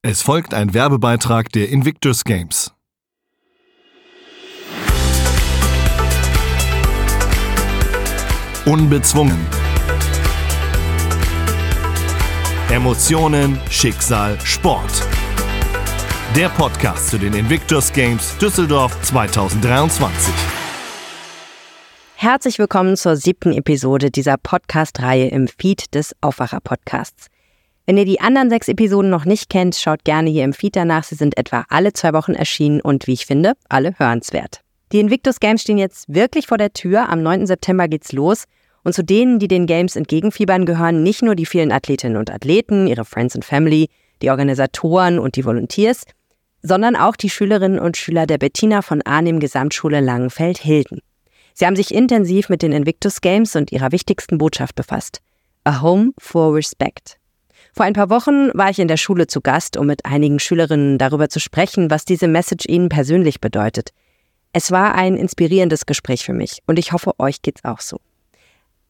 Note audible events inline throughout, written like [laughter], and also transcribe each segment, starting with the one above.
Es folgt ein Werbebeitrag der Invictus Games. Unbezwungen. Emotionen, Schicksal, Sport. Der Podcast zu den Invictus Games Düsseldorf 2023. Herzlich willkommen zur siebten Episode dieser Podcast-Reihe im Feed des Aufwacher-Podcasts. Wenn ihr die anderen sechs Episoden noch nicht kennt, schaut gerne hier im Feed danach. Sie sind etwa alle zwei Wochen erschienen und wie ich finde, alle hörenswert. Die Invictus Games stehen jetzt wirklich vor der Tür. Am 9. September geht's los. Und zu denen, die den Games entgegenfiebern, gehören nicht nur die vielen Athletinnen und Athleten, ihre Friends and Family, die Organisatoren und die Volunteers, sondern auch die Schülerinnen und Schüler der Bettina von Arnim Gesamtschule Langenfeld-Hilden. Sie haben sich intensiv mit den Invictus Games und ihrer wichtigsten Botschaft befasst. A Home for Respect. Vor ein paar Wochen war ich in der Schule zu Gast, um mit einigen Schülerinnen darüber zu sprechen, was diese Message ihnen persönlich bedeutet. Es war ein inspirierendes Gespräch für mich und ich hoffe, euch geht's auch so.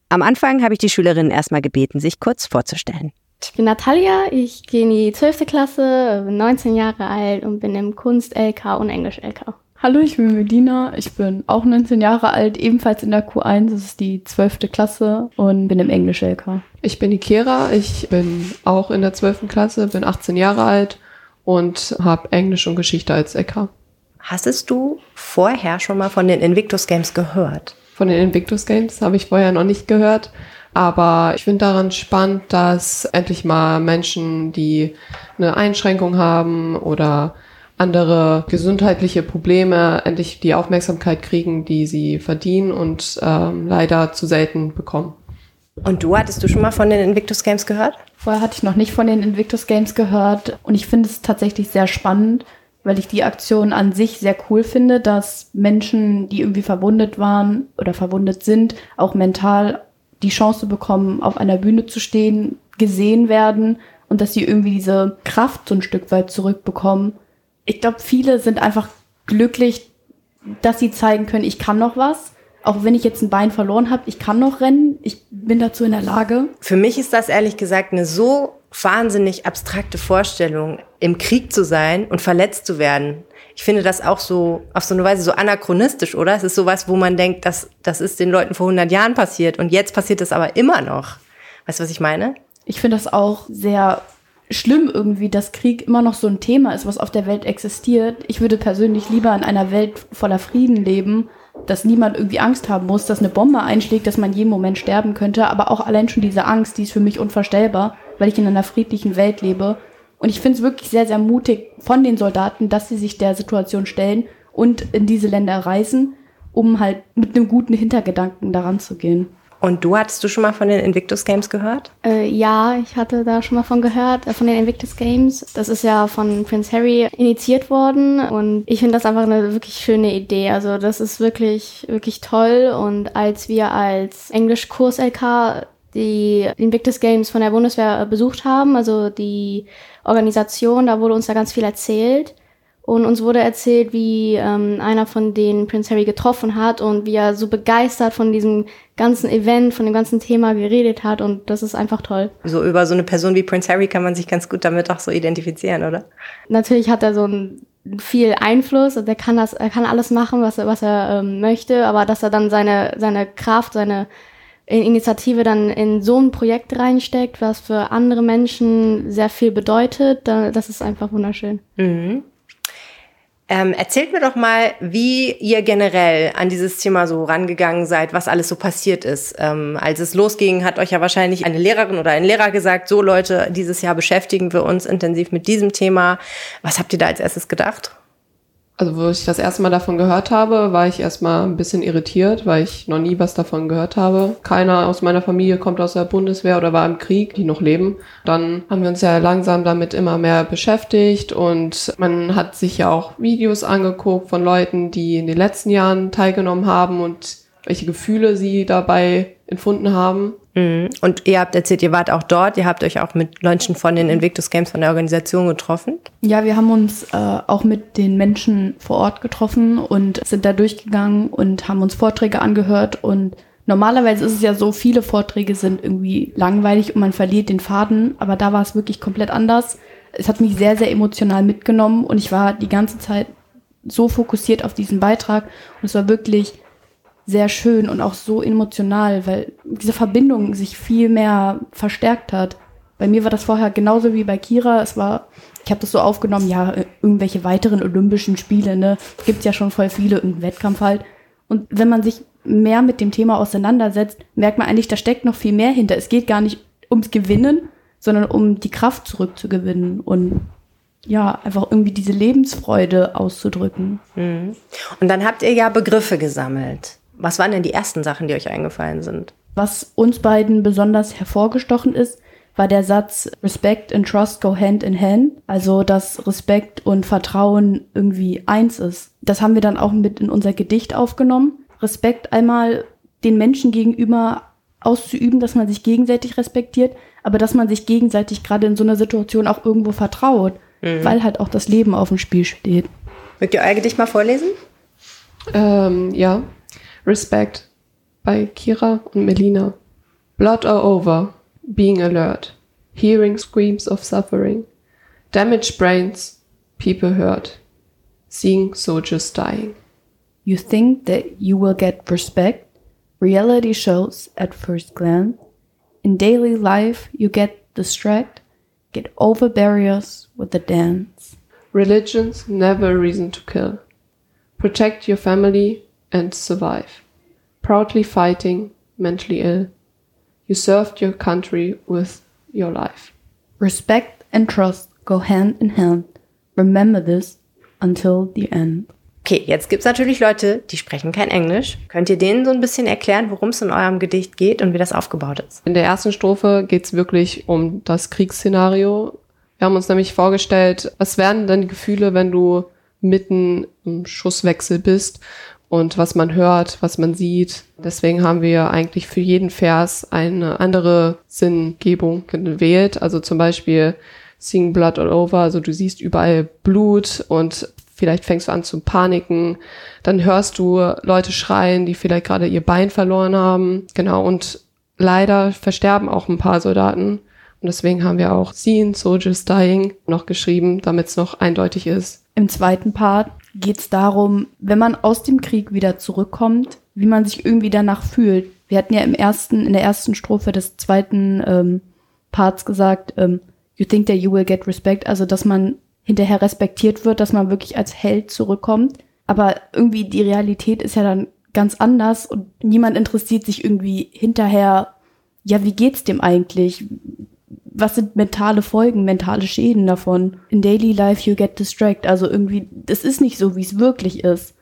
Am Anfang habe ich die Schülerinnen erstmal gebeten, sich kurz vorzustellen. Ich bin Natalia, ich gehe in die 12. Klasse, bin 19 Jahre alt und bin im Kunst-LK und Englisch-LK. Hallo, ich bin Medina. Ich bin auch 19 Jahre alt, ebenfalls in der Q1. Das ist die 12. Klasse und bin im Englisch-LK. Ich bin die Kera. Ich bin auch in der 12. Klasse, bin 18 Jahre alt und habe Englisch und Geschichte als LK. Hastest du vorher schon mal von den Invictus Games gehört? Von den Invictus Games habe ich vorher noch nicht gehört. Aber ich finde daran spannend, dass endlich mal Menschen, die eine Einschränkung haben oder andere gesundheitliche Probleme endlich die Aufmerksamkeit kriegen, die sie verdienen und ähm, leider zu selten bekommen. Und du, hattest du schon mal von den Invictus Games gehört? Vorher hatte ich noch nicht von den Invictus Games gehört und ich finde es tatsächlich sehr spannend, weil ich die Aktion an sich sehr cool finde, dass Menschen, die irgendwie verwundet waren oder verwundet sind, auch mental die Chance bekommen, auf einer Bühne zu stehen, gesehen werden und dass sie irgendwie diese Kraft so ein Stück weit zurückbekommen ich glaube, viele sind einfach glücklich, dass sie zeigen können, ich kann noch was. Auch wenn ich jetzt ein Bein verloren habe, ich kann noch rennen, ich bin dazu in der Lage. Für mich ist das ehrlich gesagt eine so wahnsinnig abstrakte Vorstellung, im Krieg zu sein und verletzt zu werden. Ich finde das auch so, auf so eine Weise so anachronistisch, oder? Es ist sowas, wo man denkt, das, das ist den Leuten vor 100 Jahren passiert und jetzt passiert es aber immer noch. Weißt du, was ich meine? Ich finde das auch sehr schlimm irgendwie, dass Krieg immer noch so ein Thema ist, was auf der Welt existiert. Ich würde persönlich lieber in einer Welt voller Frieden leben, dass niemand irgendwie Angst haben muss, dass eine Bombe einschlägt, dass man jeden Moment sterben könnte. Aber auch allein schon diese Angst, die ist für mich unvorstellbar, weil ich in einer friedlichen Welt lebe. Und ich finde es wirklich sehr, sehr mutig von den Soldaten, dass sie sich der Situation stellen und in diese Länder reisen, um halt mit einem guten Hintergedanken daran zu gehen. Und du hattest du schon mal von den Invictus Games gehört? Äh, ja, ich hatte da schon mal von gehört, äh, von den Invictus Games. Das ist ja von Prince Harry initiiert worden und ich finde das einfach eine wirklich schöne Idee. Also das ist wirklich, wirklich toll und als wir als Englisch-Kurs-LK die Invictus Games von der Bundeswehr besucht haben, also die Organisation, da wurde uns da ganz viel erzählt. Und uns wurde erzählt, wie ähm, einer von denen Prince Harry getroffen hat und wie er so begeistert von diesem ganzen Event, von dem ganzen Thema geredet hat. Und das ist einfach toll. So über so eine Person wie Prince Harry kann man sich ganz gut damit auch so identifizieren, oder? Natürlich hat er so ein viel Einfluss und er kann das, er kann alles machen, was er, was er ähm, möchte, aber dass er dann seine, seine Kraft, seine Initiative dann in so ein Projekt reinsteckt, was für andere Menschen sehr viel bedeutet, das ist einfach wunderschön. Mhm. Ähm, erzählt mir doch mal, wie ihr generell an dieses Thema so rangegangen seid, was alles so passiert ist. Ähm, als es losging, hat euch ja wahrscheinlich eine Lehrerin oder ein Lehrer gesagt, so Leute, dieses Jahr beschäftigen wir uns intensiv mit diesem Thema. Was habt ihr da als erstes gedacht? Also, wo ich das erste Mal davon gehört habe, war ich erstmal ein bisschen irritiert, weil ich noch nie was davon gehört habe. Keiner aus meiner Familie kommt aus der Bundeswehr oder war im Krieg, die noch leben. Dann haben wir uns ja langsam damit immer mehr beschäftigt und man hat sich ja auch Videos angeguckt von Leuten, die in den letzten Jahren teilgenommen haben und welche Gefühle sie dabei empfunden haben. Mhm. Und ihr habt erzählt, ihr wart auch dort, ihr habt euch auch mit Leuten von den Invictus Games von der Organisation getroffen. Ja, wir haben uns äh, auch mit den Menschen vor Ort getroffen und sind da durchgegangen und haben uns Vorträge angehört und Normalerweise ist es ja so, viele Vorträge sind irgendwie langweilig und man verliert den Faden, aber da war es wirklich komplett anders. Es hat mich sehr, sehr emotional mitgenommen und ich war die ganze Zeit so fokussiert auf diesen Beitrag und es war wirklich sehr schön und auch so emotional, weil diese Verbindung sich viel mehr verstärkt hat. Bei mir war das vorher genauso wie bei Kira. Es war, ich habe das so aufgenommen, ja, irgendwelche weiteren Olympischen Spiele, ne? Gibt ja schon voll viele, irgendeinen Wettkampf halt. Und wenn man sich mehr mit dem Thema auseinandersetzt, merkt man eigentlich, da steckt noch viel mehr hinter. Es geht gar nicht ums Gewinnen, sondern um die Kraft zurückzugewinnen und ja, einfach irgendwie diese Lebensfreude auszudrücken. Mhm. Und dann habt ihr ja Begriffe gesammelt. Was waren denn die ersten Sachen, die euch eingefallen sind? Was uns beiden besonders hervorgestochen ist, war der Satz Respect and Trust go hand in hand. Also, dass Respekt und Vertrauen irgendwie eins ist. Das haben wir dann auch mit in unser Gedicht aufgenommen. Respekt einmal den Menschen gegenüber auszuüben, dass man sich gegenseitig respektiert, aber dass man sich gegenseitig gerade in so einer Situation auch irgendwo vertraut, mhm. weil halt auch das Leben auf dem Spiel steht. Mögt ihr euer Gedicht mal vorlesen? Ähm, ja. Respect by Kira und Melina. Blood all over, being alert, hearing screams of suffering, damaged brains, people hurt, seeing soldiers dying. You think that you will get respect? Reality shows at first glance. In daily life, you get distracted, get over barriers with the dance. Religion's never a reason to kill. Protect your family and survive. Proudly fighting, mentally ill. You served your country with your life. Respect and trust go hand in hand. Remember this until the end. Okay, jetzt gibt's natürlich Leute, die sprechen kein Englisch. Könnt ihr denen so ein bisschen erklären, worum es in eurem Gedicht geht und wie das aufgebaut ist? In der ersten Strophe geht's wirklich um das Kriegsszenario. Wir haben uns nämlich vorgestellt, was wären denn die Gefühle, wenn du mitten im Schusswechsel bist und was man hört, was man sieht. Deswegen haben wir eigentlich für jeden Vers eine andere Sinngebung gewählt. Also zum Beispiel Sing Blood All Over, also du siehst überall Blut und vielleicht fängst du an zu paniken, dann hörst du Leute schreien, die vielleicht gerade ihr Bein verloren haben. Genau, und leider versterben auch ein paar Soldaten. Und deswegen haben wir auch Seen Soldiers Dying noch geschrieben, damit es noch eindeutig ist. Im zweiten Part geht es darum, wenn man aus dem Krieg wieder zurückkommt, wie man sich irgendwie danach fühlt. Wir hatten ja im ersten, in der ersten Strophe des zweiten ähm, Parts gesagt, ähm, you think that you will get respect, also dass man hinterher respektiert wird, dass man wirklich als Held zurückkommt. Aber irgendwie die Realität ist ja dann ganz anders und niemand interessiert sich irgendwie hinterher, ja, wie geht's dem eigentlich? Was sind mentale Folgen, mentale Schäden davon? In daily life you get distracted. Also irgendwie, das ist nicht so, wie es wirklich ist.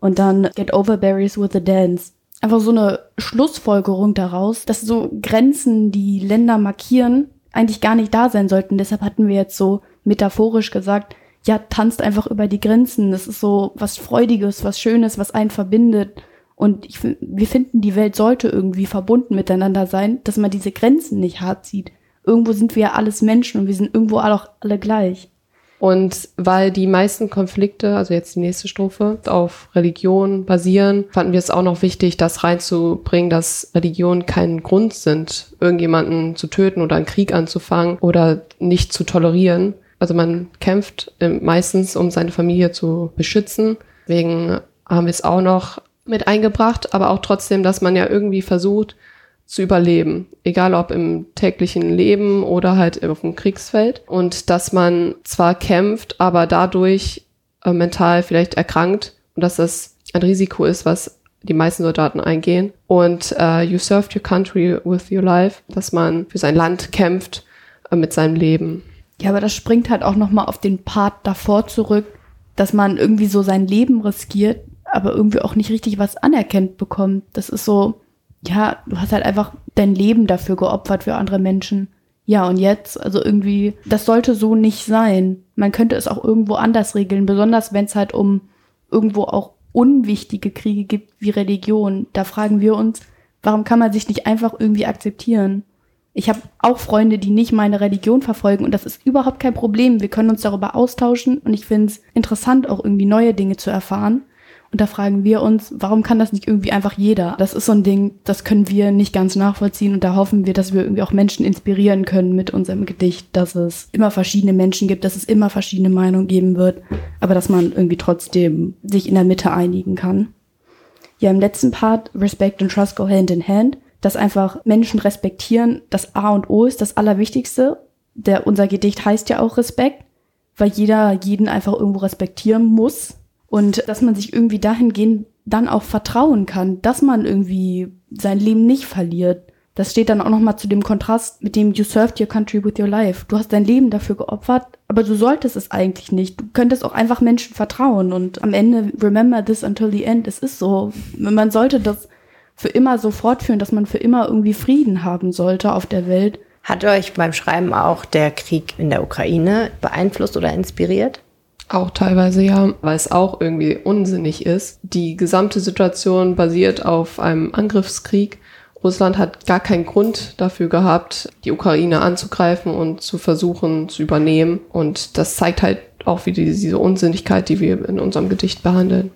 Und dann get over berries with a dance. Einfach so eine Schlussfolgerung daraus, dass so Grenzen, die Länder markieren, eigentlich gar nicht da sein sollten. Deshalb hatten wir jetzt so metaphorisch gesagt, ja, tanzt einfach über die Grenzen. Das ist so was Freudiges, was Schönes, was einen verbindet. Und ich, wir finden, die Welt sollte irgendwie verbunden miteinander sein, dass man diese Grenzen nicht hart zieht. Irgendwo sind wir ja alles Menschen und wir sind irgendwo auch alle gleich. Und weil die meisten Konflikte, also jetzt die nächste Strophe, auf Religion basieren, fanden wir es auch noch wichtig, das reinzubringen, dass Religionen kein Grund sind, irgendjemanden zu töten oder einen Krieg anzufangen oder nicht zu tolerieren, also man kämpft ähm, meistens, um seine Familie zu beschützen. Deswegen haben wir es auch noch mit eingebracht, aber auch trotzdem, dass man ja irgendwie versucht zu überleben, egal ob im täglichen Leben oder halt auf dem Kriegsfeld. Und dass man zwar kämpft, aber dadurch äh, mental vielleicht erkrankt und dass das ein Risiko ist, was die meisten Soldaten eingehen. Und uh, you served your country with your life, dass man für sein Land kämpft äh, mit seinem Leben. Ja, aber das springt halt auch nochmal auf den Part davor zurück, dass man irgendwie so sein Leben riskiert, aber irgendwie auch nicht richtig was anerkennt bekommt. Das ist so, ja, du hast halt einfach dein Leben dafür geopfert für andere Menschen. Ja, und jetzt, also irgendwie, das sollte so nicht sein. Man könnte es auch irgendwo anders regeln, besonders wenn es halt um irgendwo auch unwichtige Kriege gibt wie Religion. Da fragen wir uns, warum kann man sich nicht einfach irgendwie akzeptieren? Ich habe auch Freunde, die nicht meine Religion verfolgen und das ist überhaupt kein Problem. Wir können uns darüber austauschen und ich finde es interessant, auch irgendwie neue Dinge zu erfahren. Und da fragen wir uns, warum kann das nicht irgendwie einfach jeder? Das ist so ein Ding, das können wir nicht ganz nachvollziehen und da hoffen wir, dass wir irgendwie auch Menschen inspirieren können mit unserem Gedicht, dass es immer verschiedene Menschen gibt, dass es immer verschiedene Meinungen geben wird, aber dass man irgendwie trotzdem sich in der Mitte einigen kann. Ja, im letzten Part, Respect and Trust go hand in hand, dass einfach Menschen respektieren, das A und O ist das Allerwichtigste. Der, unser Gedicht heißt ja auch Respekt, weil jeder jeden einfach irgendwo respektieren muss und dass man sich irgendwie dahingehend dann auch vertrauen kann, dass man irgendwie sein Leben nicht verliert. Das steht dann auch nochmal zu dem Kontrast mit dem You served your country with your life. Du hast dein Leben dafür geopfert, aber du solltest es eigentlich nicht. Du könntest auch einfach Menschen vertrauen und am Ende remember this until the end. Es ist so. Man sollte das für immer so fortführen, dass man für immer irgendwie Frieden haben sollte auf der Welt. Hat euch beim Schreiben auch der Krieg in der Ukraine beeinflusst oder inspiriert? Auch teilweise ja, weil es auch irgendwie unsinnig ist. Die gesamte Situation basiert auf einem Angriffskrieg. Russland hat gar keinen Grund dafür gehabt, die Ukraine anzugreifen und zu versuchen zu übernehmen. Und das zeigt halt auch wieder diese Unsinnigkeit, die wir in unserem Gedicht behandeln.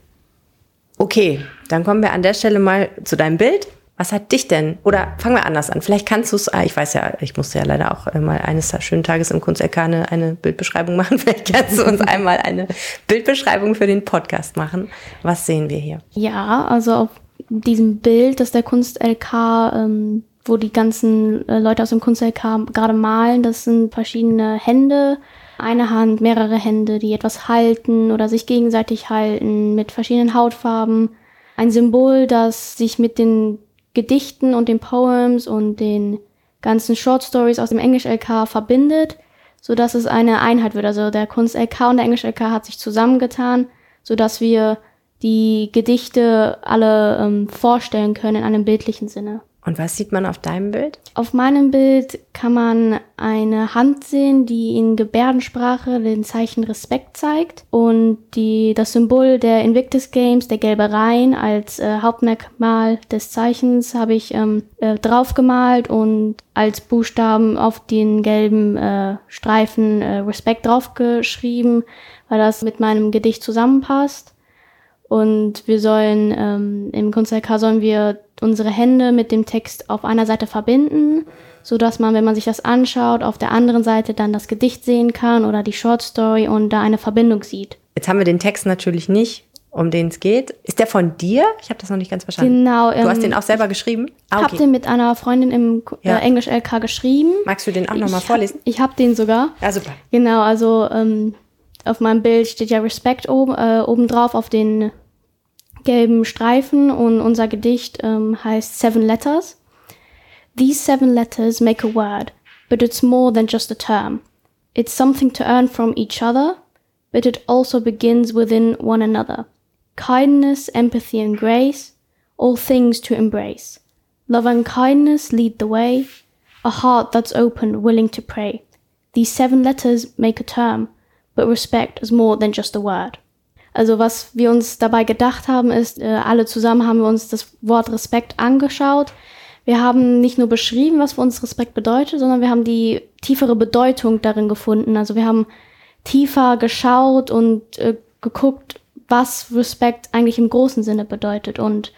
Okay, dann kommen wir an der Stelle mal zu deinem Bild. Was hat dich denn? Oder fangen wir anders an. Vielleicht kannst du es, ah, ich weiß ja, ich musste ja leider auch mal eines schönen Tages im Kunst eine, Bildbeschreibung [laughs] machen. Vielleicht kannst du uns einmal eine Bildbeschreibung für den Podcast machen. Was sehen wir hier? Ja, also auf diesem Bild, das der Kunst-LK, ähm, wo die ganzen äh, Leute aus dem Kunst-LK gerade malen, das sind verschiedene Hände, eine Hand, mehrere Hände, die etwas halten oder sich gegenseitig halten mit verschiedenen Hautfarben. Ein Symbol, das sich mit den Gedichten und den Poems und den ganzen Short Stories aus dem Englisch-LK verbindet, so dass es eine Einheit wird. Also der Kunst-LK und der Englisch-LK hat sich zusammengetan, so dass wir die Gedichte alle ähm, vorstellen können in einem bildlichen Sinne. Und was sieht man auf deinem Bild? Auf meinem Bild kann man eine Hand sehen, die in Gebärdensprache den Zeichen Respekt zeigt und die, das Symbol der Invictus Games, der gelbe Rhein, als äh, Hauptmerkmal des Zeichens habe ich ähm, äh, draufgemalt und als Buchstaben auf den gelben äh, Streifen äh, Respekt draufgeschrieben, weil das mit meinem Gedicht zusammenpasst. Und wir sollen ähm, im Kunst-LK sollen wir unsere Hände mit dem Text auf einer Seite verbinden, so dass man, wenn man sich das anschaut, auf der anderen Seite dann das Gedicht sehen kann oder die Short Story und da eine Verbindung sieht. Jetzt haben wir den Text natürlich nicht, um den es geht. Ist der von dir? Ich habe das noch nicht ganz verstanden. Genau. Du ähm, hast den auch selber geschrieben? Ah, okay. Ich habe den mit einer Freundin im ja. äh, Englisch LK geschrieben. Magst du den auch nochmal vorlesen? Ich habe den sogar. Ja, super. Genau, also ähm, auf meinem Bild steht ja Respect oben, äh, oben drauf auf den gelben Streifen und unser Gedicht ähm, heißt Seven Letters. These seven letters make a word, but it's more than just a term. It's something to earn from each other, but it also begins within one another. Kindness, empathy, and grace, all things to embrace. Love and kindness lead the way, a heart that's open, willing to pray. These seven letters make a term, but respect is more than just a word. Also was wir uns dabei gedacht haben, ist, äh, alle zusammen haben wir uns das Wort Respekt angeschaut. Wir haben nicht nur beschrieben, was für uns Respekt bedeutet, sondern wir haben die tiefere Bedeutung darin gefunden. Also wir haben tiefer geschaut und äh, geguckt, was Respekt eigentlich im großen Sinne bedeutet. Und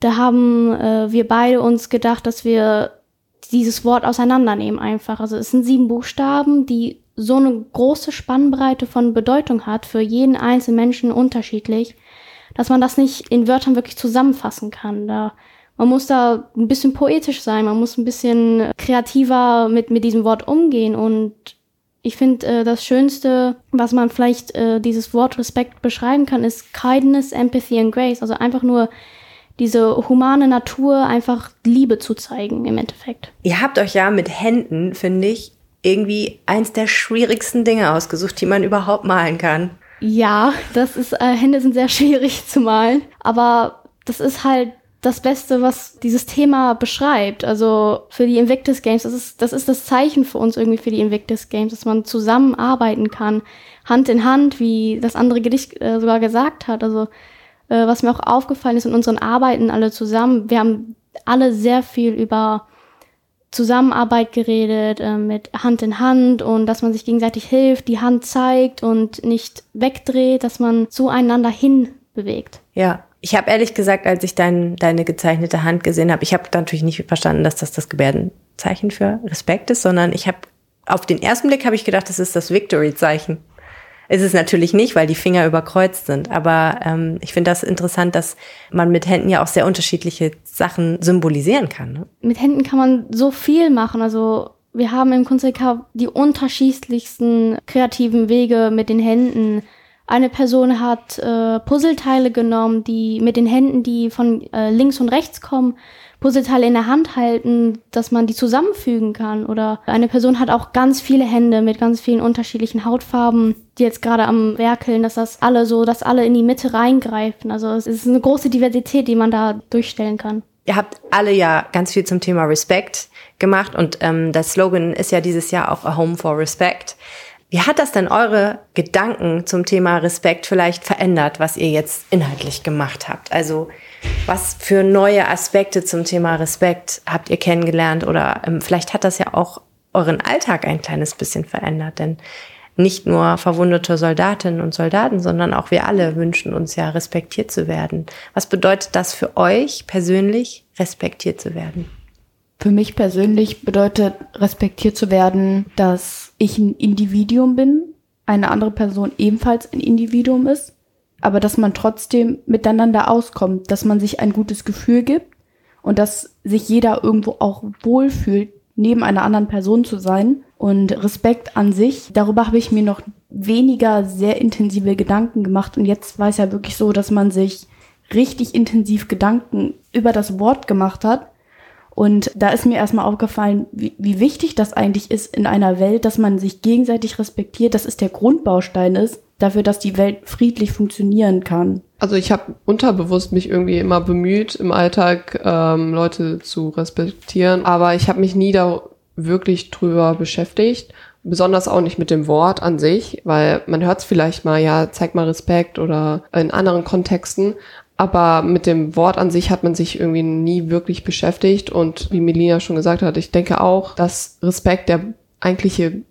da haben äh, wir beide uns gedacht, dass wir dieses Wort auseinandernehmen einfach. Also es sind sieben Buchstaben, die so eine große Spannbreite von Bedeutung hat, für jeden einzelnen Menschen unterschiedlich, dass man das nicht in Wörtern wirklich zusammenfassen kann. Da, man muss da ein bisschen poetisch sein, man muss ein bisschen kreativer mit, mit diesem Wort umgehen und ich finde, äh, das Schönste, was man vielleicht äh, dieses Wort Respekt beschreiben kann, ist Kindness, Empathy and Grace. Also einfach nur diese humane Natur, einfach Liebe zu zeigen im Endeffekt. Ihr habt euch ja mit Händen, finde ich, irgendwie eins der schwierigsten Dinge ausgesucht, die man überhaupt malen kann. Ja, das ist, äh, Hände sind sehr [laughs] schwierig zu malen, aber das ist halt das Beste, was dieses Thema beschreibt. Also für die Invictus Games, das ist, das ist das Zeichen für uns irgendwie für die Invictus Games, dass man zusammenarbeiten kann, Hand in Hand, wie das andere Gedicht äh, sogar gesagt hat. Also äh, was mir auch aufgefallen ist in unseren Arbeiten alle zusammen, wir haben alle sehr viel über Zusammenarbeit geredet, äh, mit Hand in Hand und dass man sich gegenseitig hilft, die Hand zeigt und nicht wegdreht, dass man zueinander hin bewegt. Ja, ich habe ehrlich gesagt, als ich dein, deine gezeichnete Hand gesehen habe, ich habe natürlich nicht verstanden, dass das das Gebärdenzeichen für Respekt ist, sondern ich habe auf den ersten Blick habe ich gedacht, das ist das Victory-Zeichen. Ist es natürlich nicht, weil die Finger überkreuzt sind. Aber ähm, ich finde das interessant, dass man mit Händen ja auch sehr unterschiedliche Sachen symbolisieren kann. Ne? Mit Händen kann man so viel machen. Also wir haben im Kunst die unterschiedlichsten kreativen Wege mit den Händen. Eine Person hat äh, Puzzleteile genommen, die mit den Händen, die von äh, links und rechts kommen, Puzzleteile in der Hand halten, dass man die zusammenfügen kann. Oder eine Person hat auch ganz viele Hände mit ganz vielen unterschiedlichen Hautfarben, die jetzt gerade am werkeln, dass das alle so, dass alle in die Mitte reingreifen. Also es ist eine große Diversität, die man da durchstellen kann. Ihr habt alle ja ganz viel zum Thema Respekt gemacht und ähm, das Slogan ist ja dieses Jahr auch A Home for Respect. Wie hat das denn eure Gedanken zum Thema Respekt vielleicht verändert, was ihr jetzt inhaltlich gemacht habt? Also was für neue Aspekte zum Thema Respekt habt ihr kennengelernt oder ähm, vielleicht hat das ja auch euren Alltag ein kleines bisschen verändert, denn nicht nur verwundete Soldatinnen und Soldaten, sondern auch wir alle wünschen uns ja respektiert zu werden. Was bedeutet das für euch persönlich, respektiert zu werden? Für mich persönlich bedeutet respektiert zu werden, dass ich ein Individuum bin, eine andere Person ebenfalls ein Individuum ist, aber dass man trotzdem miteinander auskommt, dass man sich ein gutes Gefühl gibt und dass sich jeder irgendwo auch wohlfühlt, neben einer anderen Person zu sein. Und Respekt an sich, darüber habe ich mir noch weniger sehr intensive Gedanken gemacht. Und jetzt war es ja wirklich so, dass man sich richtig intensiv Gedanken über das Wort gemacht hat und da ist mir erstmal aufgefallen, wie, wie wichtig das eigentlich ist in einer Welt, dass man sich gegenseitig respektiert, dass es der Grundbaustein ist dafür, dass die Welt friedlich funktionieren kann. Also ich habe unterbewusst mich irgendwie immer bemüht, im Alltag ähm, Leute zu respektieren, aber ich habe mich nie da wirklich drüber beschäftigt. Besonders auch nicht mit dem Wort an sich, weil man hört es vielleicht mal, ja, zeig mal Respekt oder in anderen Kontexten, aber mit dem Wort an sich hat man sich irgendwie nie wirklich beschäftigt. Und wie Melina schon gesagt hat, ich denke auch, dass Respekt der eigentliche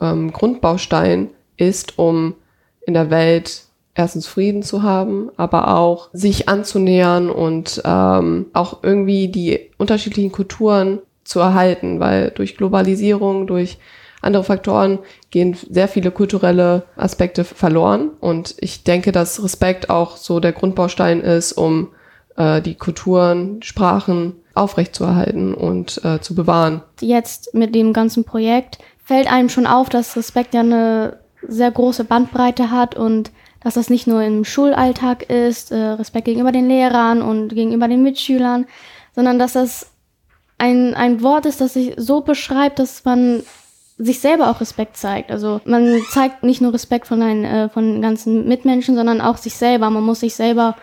ähm, Grundbaustein ist, um in der Welt erstens Frieden zu haben, aber auch sich anzunähern und ähm, auch irgendwie die unterschiedlichen Kulturen zu erhalten, weil durch Globalisierung, durch andere Faktoren gehen sehr viele kulturelle Aspekte verloren. Und ich denke, dass Respekt auch so der Grundbaustein ist, um äh, die Kulturen, Sprachen aufrechtzuerhalten und äh, zu bewahren. Jetzt mit dem ganzen Projekt fällt einem schon auf, dass Respekt ja eine sehr große Bandbreite hat und dass das nicht nur im Schulalltag ist, äh, Respekt gegenüber den Lehrern und gegenüber den Mitschülern, sondern dass das ein, ein Wort ist, das sich so beschreibt, dass man sich selber auch Respekt zeigt. Also man zeigt nicht nur Respekt von, einen, äh, von den ganzen Mitmenschen, sondern auch sich selber. Man muss sich selber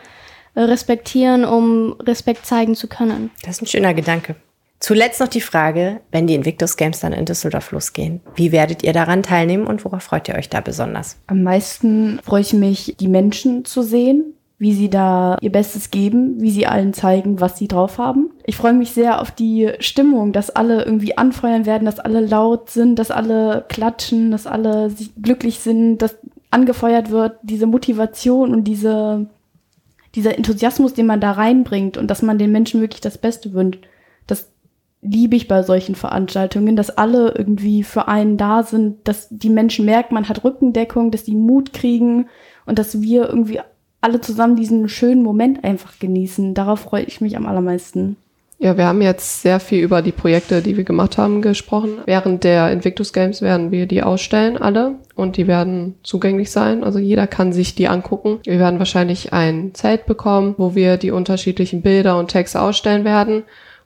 äh, respektieren, um Respekt zeigen zu können. Das ist ein schöner Gedanke. Zuletzt noch die Frage, wenn die Invictus Games dann in Düsseldorf losgehen, wie werdet ihr daran teilnehmen und worauf freut ihr euch da besonders? Am meisten freue ich mich, die Menschen zu sehen, wie sie da ihr Bestes geben, wie sie allen zeigen, was sie drauf haben. Ich freue mich sehr auf die Stimmung, dass alle irgendwie anfeuern werden, dass alle laut sind, dass alle klatschen, dass alle glücklich sind, dass angefeuert wird, diese Motivation und diese, dieser Enthusiasmus, den man da reinbringt und dass man den Menschen wirklich das Beste wünscht. Das liebe ich bei solchen Veranstaltungen, dass alle irgendwie für einen da sind, dass die Menschen merken, man hat Rückendeckung, dass die Mut kriegen und dass wir irgendwie alle zusammen diesen schönen Moment einfach genießen. Darauf freue ich mich am allermeisten. Ja, wir haben jetzt sehr viel über die Projekte, die wir gemacht haben, gesprochen. Während der Invictus Games werden wir die ausstellen, alle. Und die werden zugänglich sein. Also jeder kann sich die angucken. Wir werden wahrscheinlich ein Zelt bekommen, wo wir die unterschiedlichen Bilder und Texte ausstellen werden.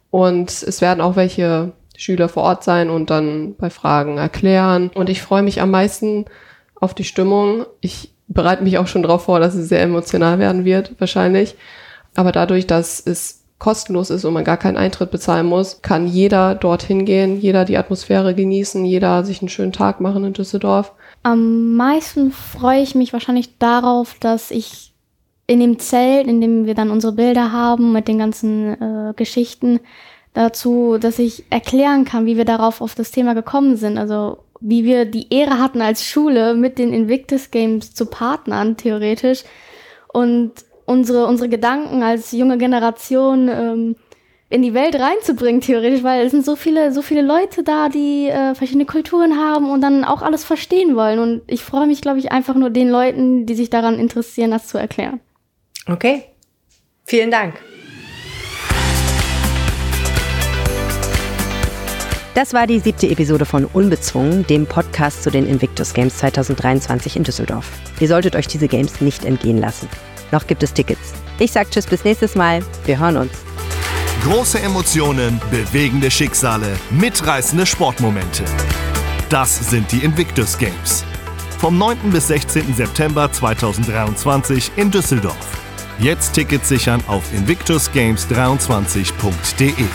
Und es werden auch welche Schüler vor Ort sein und dann bei Fragen erklären. Und ich freue mich am meisten auf die Stimmung. Ich bereite mich auch schon darauf vor, dass es sehr emotional werden wird, wahrscheinlich. Aber dadurch, dass es kostenlos ist und man gar keinen Eintritt bezahlen muss, kann jeder dorthin gehen, jeder die Atmosphäre genießen, jeder sich einen schönen Tag machen in Düsseldorf. Am meisten freue ich mich wahrscheinlich darauf, dass ich in dem Zelt, in dem wir dann unsere Bilder haben mit den ganzen äh, Geschichten dazu, dass ich erklären kann, wie wir darauf auf das Thema gekommen sind. Also wie wir die Ehre hatten als Schule mit den Invictus Games zu partnern, theoretisch. Und unsere, unsere Gedanken als junge Generation ähm, in die Welt reinzubringen, theoretisch, weil es sind so viele, so viele Leute da, die äh, verschiedene Kulturen haben und dann auch alles verstehen wollen. Und ich freue mich, glaube ich, einfach nur den Leuten, die sich daran interessieren, das zu erklären. Okay. Vielen Dank. Das war die siebte Episode von Unbezwungen, dem Podcast zu den Invictus Games 2023 in Düsseldorf. Ihr solltet euch diese Games nicht entgehen lassen. Noch gibt es Tickets. Ich sag Tschüss bis nächstes Mal. Wir hören uns. Große Emotionen, bewegende Schicksale, mitreißende Sportmomente. Das sind die Invictus Games. Vom 9. bis 16. September 2023 in Düsseldorf. Jetzt Tickets sichern auf invictusgames23.de.